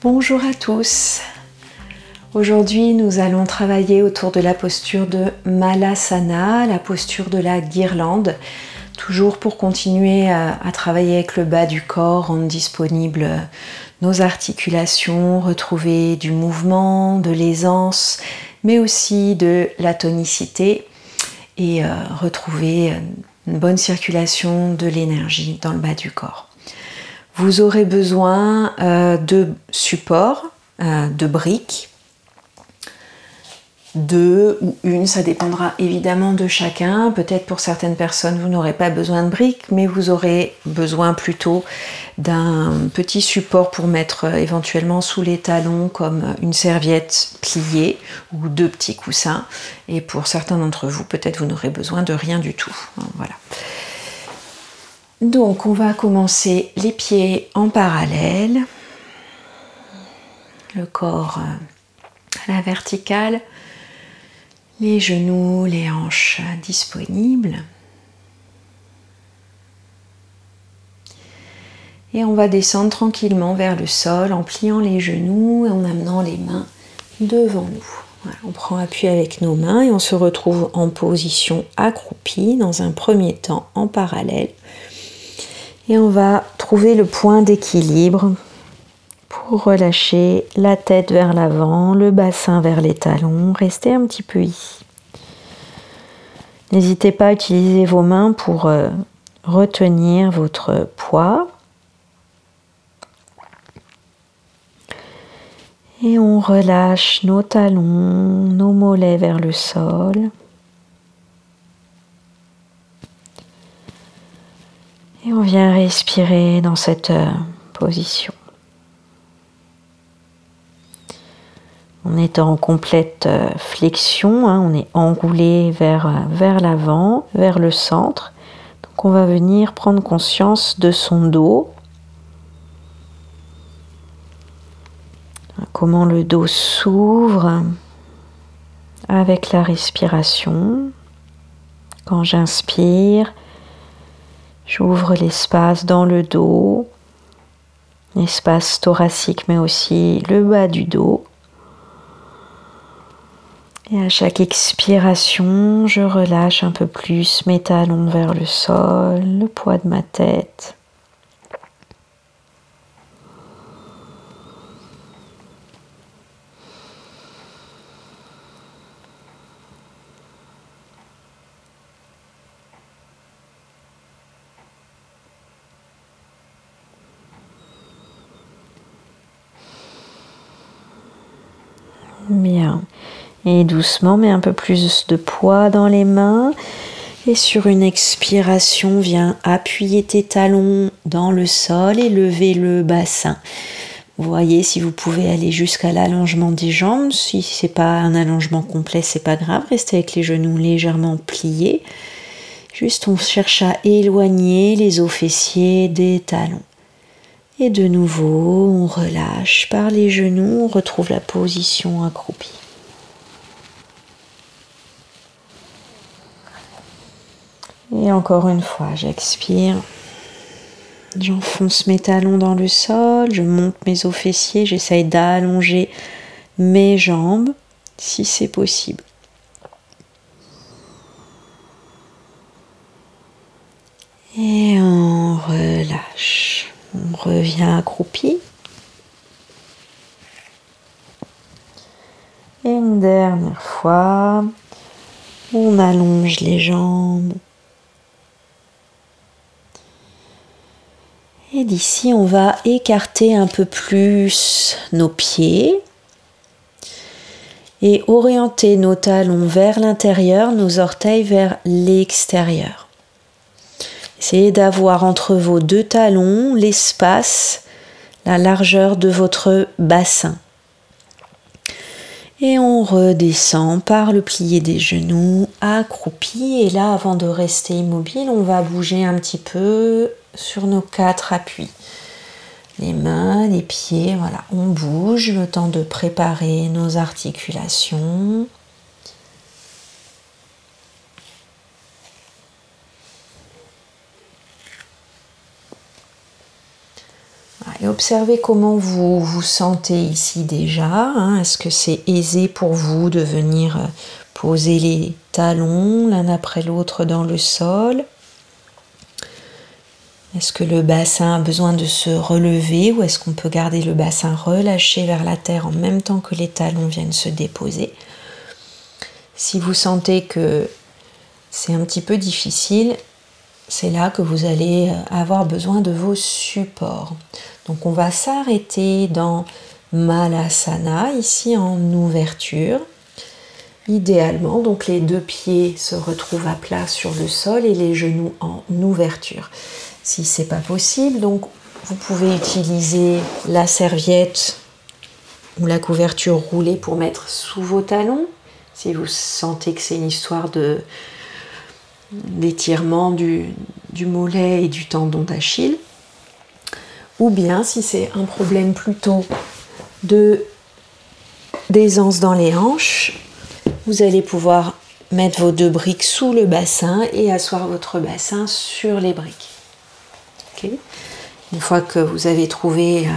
Bonjour à tous. Aujourd'hui, nous allons travailler autour de la posture de Malasana, la posture de la guirlande, toujours pour continuer à, travailler avec le bas du corps, rendre disponibles nos articulations, retrouver du mouvement, de l'aisance, mais aussi de la tonicité et euh, retrouver une bonne circulation de l'énergie dans le bas du corps. Vous aurez besoin euh, de supports, euh, de briques, deux ou une, ça dépendra évidemment de chacun. Peut-être pour certaines personnes, vous n'aurez pas besoin de briques, mais vous aurez besoin plutôt d'un petit support pour mettre euh, éventuellement sous les talons comme une serviette pliée ou deux petits coussins. Et pour certains d'entre vous, peut-être vous n'aurez besoin de rien du tout. Voilà. Donc on va commencer les pieds en parallèle, le corps euh, à la verticale, les genoux, les hanches disponibles. Et on va descendre tranquillement vers le sol en pliant les genoux et en amenant les mains devant nous. on prend appui avec nos mains et on se retrouve en position accroupie dans un premier temps en parallèle et on va trouver le point d'équilibre pour relâcher la tête vers l'avant, le bassin vers les talons. Restez un petit peu ici. N'hésitez pas à utiliser vos mains pour euh, retenir votre poids. Et on relâche nos talons, nos mollets vers le sol. On vient respirer dans cette euh, position. On est en complète euh, flexion, hein, on est enroulé vers, euh, vers l'avant, vers le centre. Donc on va venir prendre conscience de son dos. Comment le dos s'ouvre avec la respiration. Quand j'inspire, J'ouvre l'espace dans le dos, l'espace thoracique, mais aussi le bas du dos. Et à chaque expiration, je relâche un peu plus mes talons vers le sol, le poids de ma tête. Bien. Et doucement, mets un peu plus de poids dans les mains. Et sur une expiration, viens appuyer tes talons dans le sol et lever le bassin. Voyez si vous pouvez aller jusqu'à l'allongement des jambes. Si c'est pas un allongement complet, c'est pas grave. Restez avec les genoux légèrement pliés. Juste on cherche à éloigner les os fessiers des talons. Et de nouveau, on relâche par les genoux, on retrouve la position accroupie. Et encore une fois, j'expire. J'enfonce mes talons dans le sol, je monte mes os fessiers, j'essaye d'allonger mes jambes si c'est possible. Et on relâche. On revient accroupi. Et une dernière fois, on allonge les jambes. Et d'ici, on va écarter un peu plus nos pieds et orienter nos talons vers l'intérieur, nos orteils vers l'extérieur. Essayez d'avoir entre vos deux talons l'espace, la largeur de votre bassin. Et on redescend par le plié des genoux, accroupi. Et là, avant de rester immobile, on va bouger un petit peu sur nos quatre appuis. Les mains, les pieds, voilà, on bouge le temps de préparer nos articulations. Observez comment vous vous sentez ici déjà. Hein. Est-ce que c'est aisé pour vous de venir euh, poser les talons l'un après l'autre dans le sol? Est-ce que le bassin a besoin de se relever ou est-ce qu'on peut garder le bassin relâché vers la terre en même temps que les talons viennent se déposer? Si vous sentez que c'est un petit peu difficile, c'est là que vous allez euh, avoir besoin de vos supports. Donc on va s'arrêter dans Malasana, ici en ouverture. Idéalement, donc les deux pieds se retrouvent à plat sur le sol et les genoux en ouverture. Si c'est pas possible, donc vous pouvez utiliser la serviette ou la couverture roulée pour mettre sous vos talons. Si vous sentez que c'est une histoire de d'étirement du, du mollet et du tendon d'Achille. Ou bien si c'est un problème plutôt de d'aisance dans les hanches, vous allez pouvoir mettre vos deux briques sous le bassin et asseoir votre bassin sur les briques. Une fois que vous avez trouvé euh,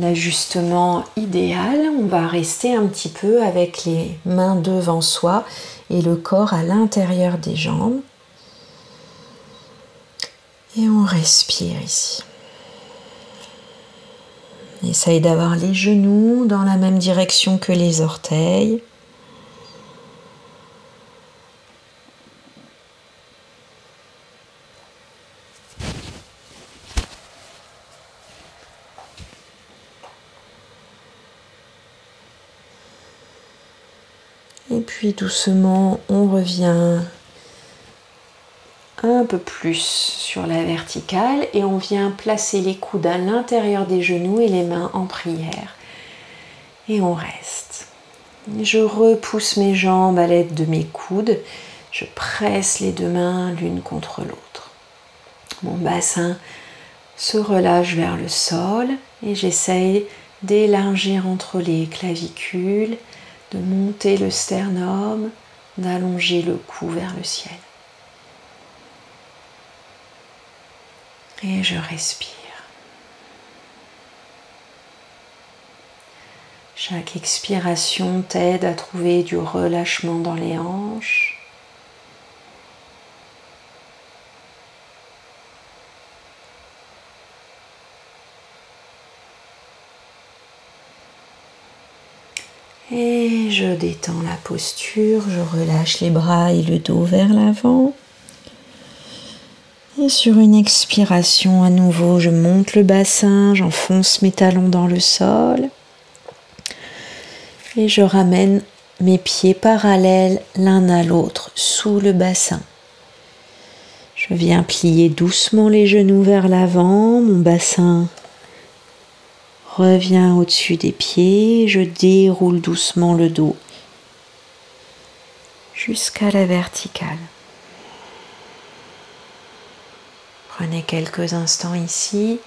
l'ajustement idéal, on va rester un petit peu avec les mains devant soi et le corps à l'intérieur des jambes. Et on respire ici. Essaye d'avoir les genoux dans la même direction que les orteils. Puis doucement, on revient un peu plus sur la verticale et on vient placer les coudes à l'intérieur des genoux et les mains en prière. Et on reste. Je repousse mes jambes à l'aide de mes coudes. Je presse les deux mains l'une contre l'autre. Mon bassin se relâche vers le sol et j'essaye d'élargir entre les clavicules, de monter le sternum, d'allonger le cou vers le ciel. Et je respire. Chaque expiration t'aide à trouver du relâchement dans les hanches. Et je détends la posture, je relâche les bras et le dos vers l'avant. Et sur une expiration à nouveau, je monte le bassin, j'enfonce mes talons dans le sol. Et je ramène mes pieds parallèles l'un à l'autre sous le bassin. Je viens plier doucement les genoux vers l'avant, mon bassin revient au-dessus des pieds, je déroule doucement le dos jusqu'à la verticale. Prenez quelques instants ici.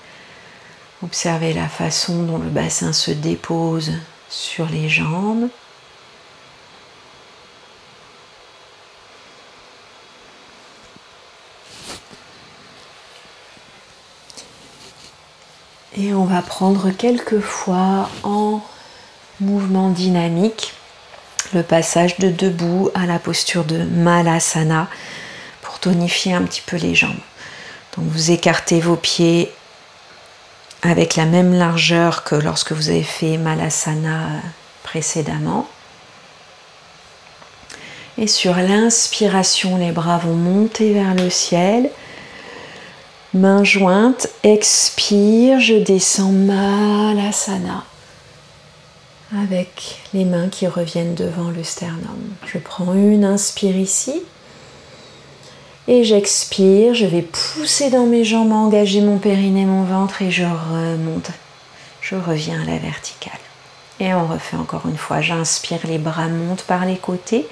Observez la façon dont le bassin se dépose sur les jambes. Et on va prendre quelques fois en mouvement dynamique le passage de debout à la posture de Malasana pour tonifier un petit peu les jambes. Donc vous écartez vos pieds avec la même largeur que lorsque vous avez fait Malasana précédemment. Et sur l'inspiration, les bras vont monter vers le ciel. Main jointe, expire, je descends Malasana avec les mains qui reviennent devant le sternum. Je prends une inspire ici. Et j'expire, je vais pousser dans mes jambes, engager mon périnée, mon ventre et je remonte. Je reviens à la verticale. Et on refait encore une fois. J'inspire, les bras montent par les côtés,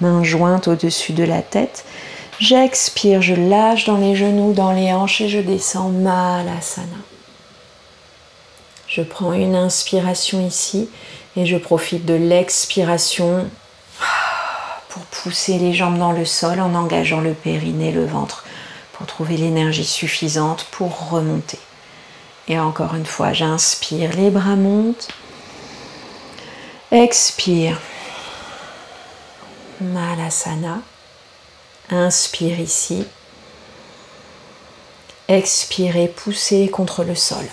mains jointes au-dessus de la tête. J'expire, je lâche dans les genoux, dans les hanches et je descends Malasana. Je prends une inspiration ici et je profite de l'expiration pour pousser les jambes dans le sol en engageant le périnée, le ventre, pour trouver l'énergie suffisante pour remonter. Et encore une fois, j'inspire, les bras montent. Expire. Malasana. Inspire ici. Expirez, poussez contre le sol.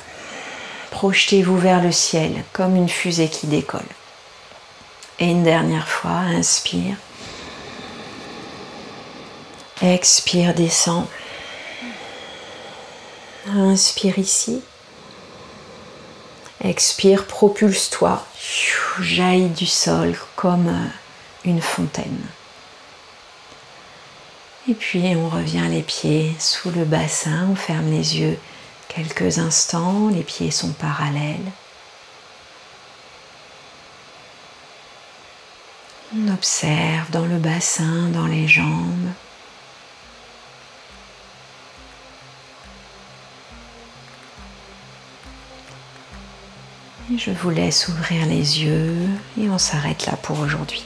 Projetez-vous vers le ciel comme une fusée qui décolle. Et une dernière fois, inspire. Expire, descend. Inspire ici. Expire, propulse-toi. Jaillit du sol comme une fontaine. Et puis on revient les pieds sous le bassin, on ferme les yeux quelques instants, les pieds sont parallèles. On observe dans le bassin, dans les jambes. Et je vous laisse ouvrir les yeux et on s'arrête là pour aujourd'hui.